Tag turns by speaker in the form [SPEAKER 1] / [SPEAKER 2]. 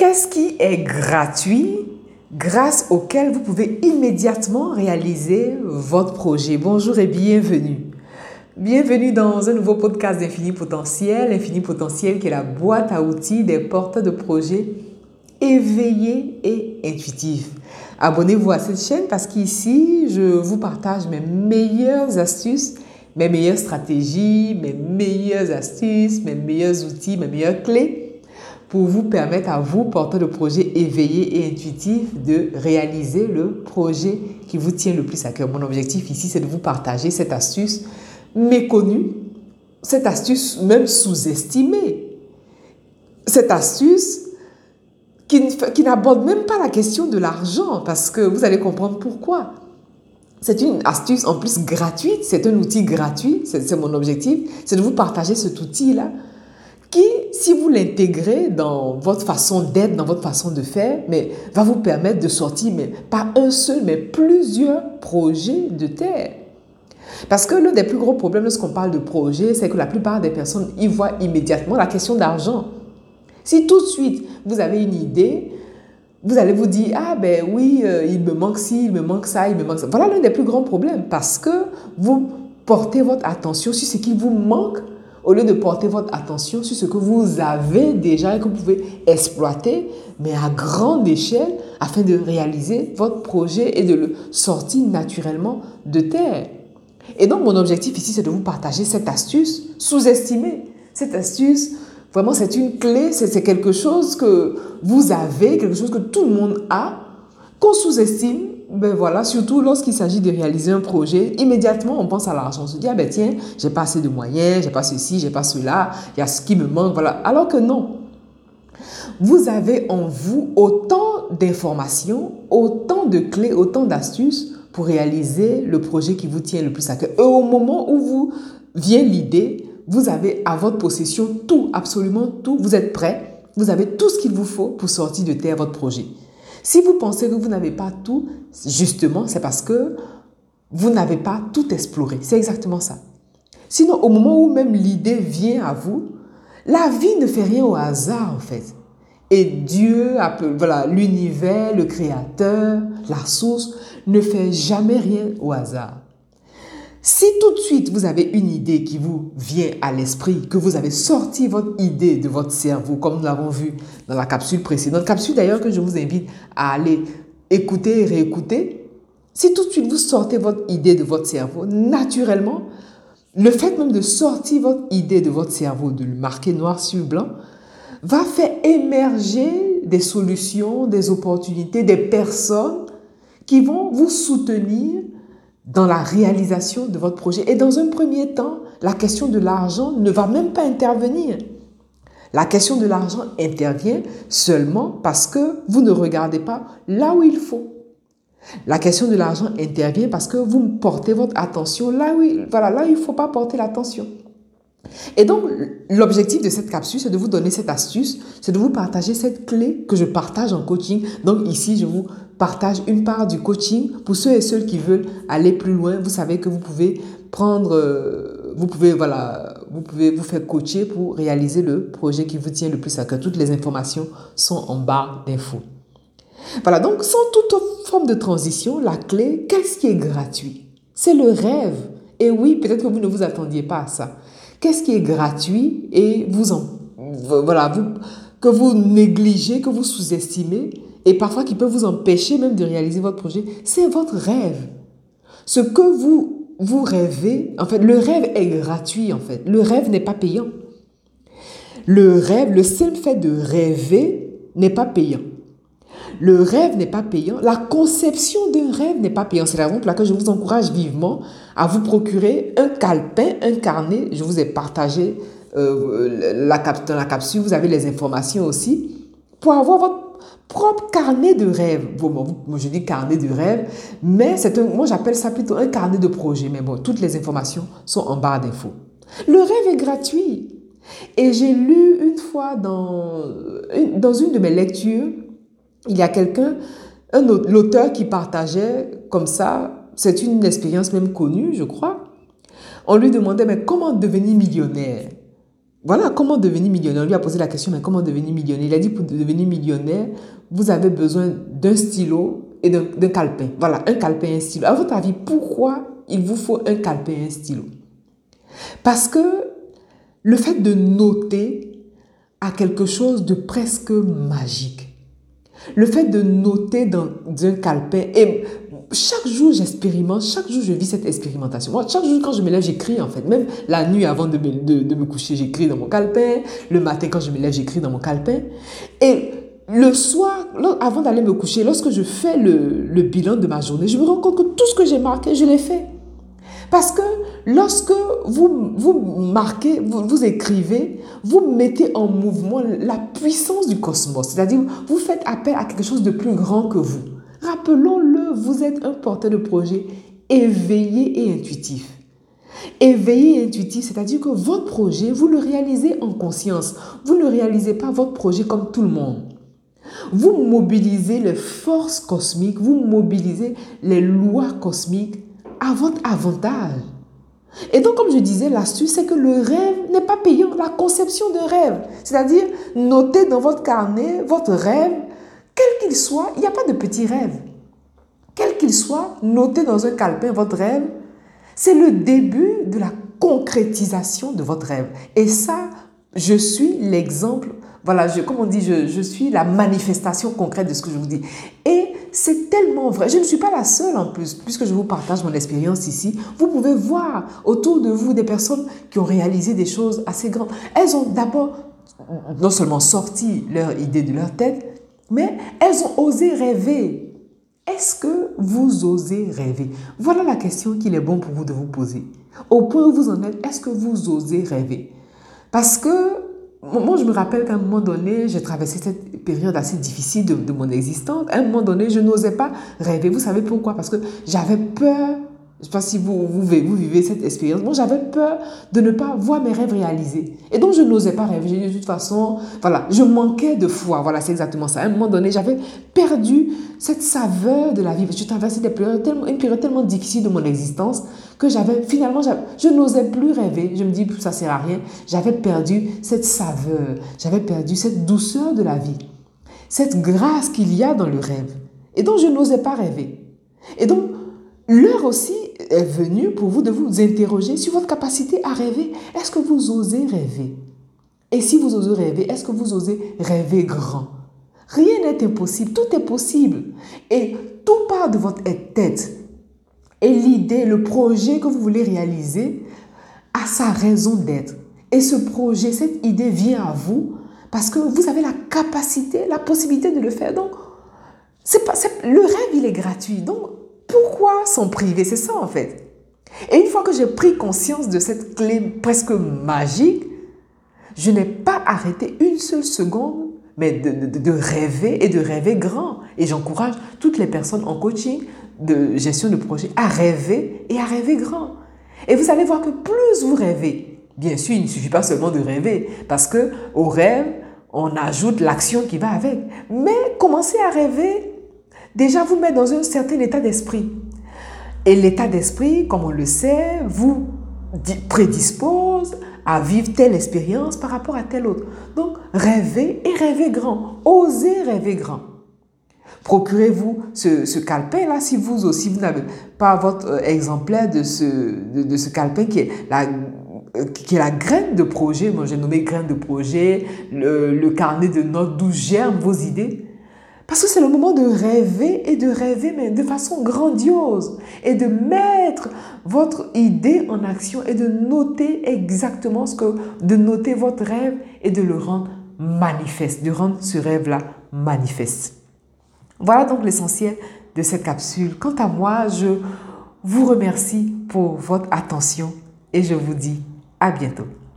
[SPEAKER 1] Qu'est-ce qui est gratuit grâce auquel vous pouvez immédiatement réaliser votre projet? Bonjour et bienvenue. Bienvenue dans un nouveau podcast d'Infini Potentiel. Infini Potentiel qui est la boîte à outils des porteurs de projets éveillés et intuitifs. Abonnez-vous à cette chaîne parce qu'ici, je vous partage mes meilleures astuces, mes meilleures stratégies, mes meilleures astuces, mes meilleurs outils, mes meilleures clés pour vous permettre à vous, porteur de projet éveillé et intuitif, de réaliser le projet qui vous tient le plus à cœur. Mon objectif ici, c'est de vous partager cette astuce méconnue, cette astuce même sous-estimée, cette astuce qui, qui n'aborde même pas la question de l'argent, parce que vous allez comprendre pourquoi. C'est une astuce en plus gratuite, c'est un outil gratuit, c'est mon objectif, c'est de vous partager cet outil-là qui, si vous l'intégrez dans votre façon d'être, dans votre façon de faire, mais va vous permettre de sortir, mais pas un seul, mais plusieurs projets de terre. Parce que l'un des plus gros problèmes lorsqu'on parle de projet, c'est que la plupart des personnes y voient immédiatement la question d'argent. Si tout de suite vous avez une idée, vous allez vous dire, ah ben oui, euh, il me manque ci, il me manque ça, il me manque ça. Voilà l'un des plus grands problèmes parce que vous portez votre attention sur ce qui vous manque au lieu de porter votre attention sur ce que vous avez déjà et que vous pouvez exploiter, mais à grande échelle, afin de réaliser votre projet et de le sortir naturellement de terre. Et donc, mon objectif ici, c'est de vous partager cette astuce sous-estimée. Cette astuce, vraiment, c'est une clé, c'est quelque chose que vous avez, quelque chose que tout le monde a, qu'on sous-estime ben voilà, surtout lorsqu'il s'agit de réaliser un projet, immédiatement on pense à l'argent. On se dit, ah ben tiens, j'ai pas assez de moyens, j'ai pas ceci, j'ai pas cela, il y a ce qui me manque, voilà. Alors que non. Vous avez en vous autant d'informations, autant de clés, autant d'astuces pour réaliser le projet qui vous tient le plus à cœur. Et au moment où vous vient l'idée, vous avez à votre possession tout, absolument tout. Vous êtes prêt, vous avez tout ce qu'il vous faut pour sortir de terre votre projet. Si vous pensez que vous n'avez pas tout, justement, c'est parce que vous n'avez pas tout exploré. C'est exactement ça. Sinon, au moment où même l'idée vient à vous, la vie ne fait rien au hasard, en fait. Et Dieu, voilà, l'univers, le créateur, la source, ne fait jamais rien au hasard. Si tout de suite vous avez une idée qui vous vient à l'esprit, que vous avez sorti votre idée de votre cerveau, comme nous l'avons vu dans la capsule précédente, capsule d'ailleurs que je vous invite à aller écouter et réécouter, si tout de suite vous sortez votre idée de votre cerveau, naturellement, le fait même de sortir votre idée de votre cerveau, de le marquer noir sur blanc, va faire émerger des solutions, des opportunités, des personnes qui vont vous soutenir dans la réalisation de votre projet. Et dans un premier temps, la question de l'argent ne va même pas intervenir. La question de l'argent intervient seulement parce que vous ne regardez pas là où il faut. La question de l'argent intervient parce que vous portez votre attention là où, voilà, là où il ne faut pas porter l'attention. Et donc, l'objectif de cette capsule, c'est de vous donner cette astuce, c'est de vous partager cette clé que je partage en coaching. Donc ici, je vous partage une part du coaching pour ceux et celles qui veulent aller plus loin. Vous savez que vous pouvez prendre, euh, vous pouvez, voilà, vous pouvez vous faire coacher pour réaliser le projet qui vous tient le plus à cœur. Toutes les informations sont en barre d'infos. Voilà, donc sans toute forme de transition, la clé, qu'est-ce qui est gratuit? C'est le rêve. Et oui, peut-être que vous ne vous attendiez pas à ça. Qu'est-ce qui est gratuit et vous en, voilà, vous, que vous négligez, que vous sous-estimez et parfois qui peut vous empêcher même de réaliser votre projet, c'est votre rêve. Ce que vous, vous rêvez, en fait, le rêve est gratuit, en fait. Le rêve n'est pas payant. Le rêve, le simple fait de rêver n'est pas payant. Le rêve n'est pas payant. La conception d'un rêve n'est pas payant. C'est la raison pour laquelle je vous encourage vivement à vous procurer un calepin, un carnet. Je vous ai partagé euh, la, dans la capsule, vous avez les informations aussi, pour avoir votre propre carnet de rêve. Bon, moi, je dis carnet de rêve, mais c'est un, moi j'appelle ça plutôt un carnet de projet. Mais bon, toutes les informations sont en barre d'infos. Le rêve est gratuit. Et j'ai lu une fois dans, dans une de mes lectures, il y a quelqu'un, un l'auteur qui partageait comme ça, c'est une expérience même connue, je crois. On lui demandait, mais comment devenir millionnaire? Voilà, comment devenir millionnaire? On lui a posé la question, mais comment devenir millionnaire? Il a dit, pour devenir millionnaire, vous avez besoin d'un stylo et d'un calepin. Voilà, un calepin et un stylo. À votre avis, pourquoi il vous faut un calepin et un stylo? Parce que le fait de noter a quelque chose de presque magique. Le fait de noter dans un calepin, et chaque jour j'expérimente, chaque jour je vis cette expérimentation. Moi, chaque jour quand je me lève, j'écris en fait. Même la nuit avant de me, de, me coucher, j'écris dans mon calepin. Le matin quand je me lève, j'écris dans mon calepin. Et le soir, avant d'aller me coucher, lorsque je fais le, le bilan de ma journée, je me rends compte que tout ce que j'ai marqué, je l'ai fait. Parce que lorsque vous, vous marquez, vous, vous, écrivez, vous mettez en mouvement la puissance du cosmos. C'est-à-dire, vous faites appel à quelque chose de plus grand que vous. Rappelons-le, vous êtes un porteur de projet éveillé et intuitif. Éveillé et intuitif, c'est-à-dire que votre projet, vous le réalisez en conscience. Vous ne réalisez pas votre projet comme tout le monde. Vous mobilisez les forces cosmiques, vous mobilisez les lois cosmiques à votre avantage. Et donc, comme je disais, l'astuce, c'est que le rêve n'est pas payant. La conception de rêve, c'est-à-dire noter dans votre carnet votre rêve, quel qu'il soit, il n'y a pas de petit rêve. Quel qu'il soit, noter dans un calepin votre rêve, c'est le début de la concrétisation de votre rêve. Et ça, je suis l'exemple, voilà, je, comme on dit, je, je suis la manifestation concrète de ce que je vous dis. Et c'est tellement vrai. Je ne suis pas la seule en plus, puisque je vous partage mon expérience ici. Vous pouvez voir autour de vous des personnes qui ont réalisé des choses assez grandes. Elles ont d'abord non seulement sorti leur idée de leur tête, mais elles ont osé rêver. Est-ce que vous osez rêver? Voilà la question qu'il est bon pour vous de vous poser. Au point où vous en êtes, est-ce que vous osez rêver? Parce que moi, je me rappelle qu'à un moment donné, j'ai traversé cette période assez difficile de, mon existence. À un moment donné, je n'osais pas rêver. Vous savez pourquoi? Parce que j'avais peur je ne sais pas si vous, vous, vivez cette expérience. Moi, j'avais peur de ne pas voir mes rêves réalisés. Et donc, je n'osais pas rêver. De toute façon, voilà, je manquais de foi. Voilà, c'est exactement ça. À un moment donné, j'avais perdu cette saveur de la vie. Je traversais une période tellement difficile de mon existence que j'avais, finalement, je n'osais plus rêver. Je me dis, ça sert à rien. J'avais perdu cette saveur. J'avais perdu cette douceur de la vie. Cette grâce qu'il y a dans le rêve. Et donc, je n'osais pas rêver. Et donc, l'heure aussi est venu pour vous de vous interroger sur votre capacité à rêver. Est-ce que vous osez rêver? Et si vous osez rêver, est-ce que vous osez rêver grand? Rien n'est impossible, tout est possible. Et tout part de votre tête. Et l'idée, le projet que vous voulez réaliser a sa raison d'être. Et ce projet, cette idée vient à vous parce que vous avez la capacité, la possibilité de le faire. Donc, c'est pas, le rêve, il est gratuit. Donc, pourquoi s'en priver? C'est ça en fait. Et une fois que j'ai pris conscience de cette clé presque magique, je n'ai pas arrêté une seule seconde, mais de, rêver et de rêver grand. Et j'encourage toutes les personnes en coaching de gestion de projet à rêver et à rêver grand. Et vous allez voir que plus vous rêvez, bien sûr, il ne suffit pas seulement de rêver, parce que au rêve, on ajoute l'action qui va avec. Mais commencez à rêver déjà vous met dans un certain état d'esprit. Et l'état d'esprit, comme on le sait, vous prédispose à vivre telle expérience par rapport à telle autre. Donc, rêvez et rêvez grand. Osez rêver grand. Procurez-vous ce, ce calepin-là si vous aussi, vous n'avez pas votre euh, exemplaire de ce, de, ce calepin qui est la euh, qui est la graine de projet, moi j'ai nommé graine de projet, le, le carnet de notes d'où germent vos idées. Parce que c'est le moment de rêver et de rêver, mais de façon grandiose. Et de mettre votre idée en action et de noter exactement ce que, de noter votre rêve et de le rendre manifeste, de rendre ce rêve-là manifeste. Voilà donc l'essentiel de cette capsule. Quant à moi, je vous remercie pour votre attention et je vous dis à bientôt.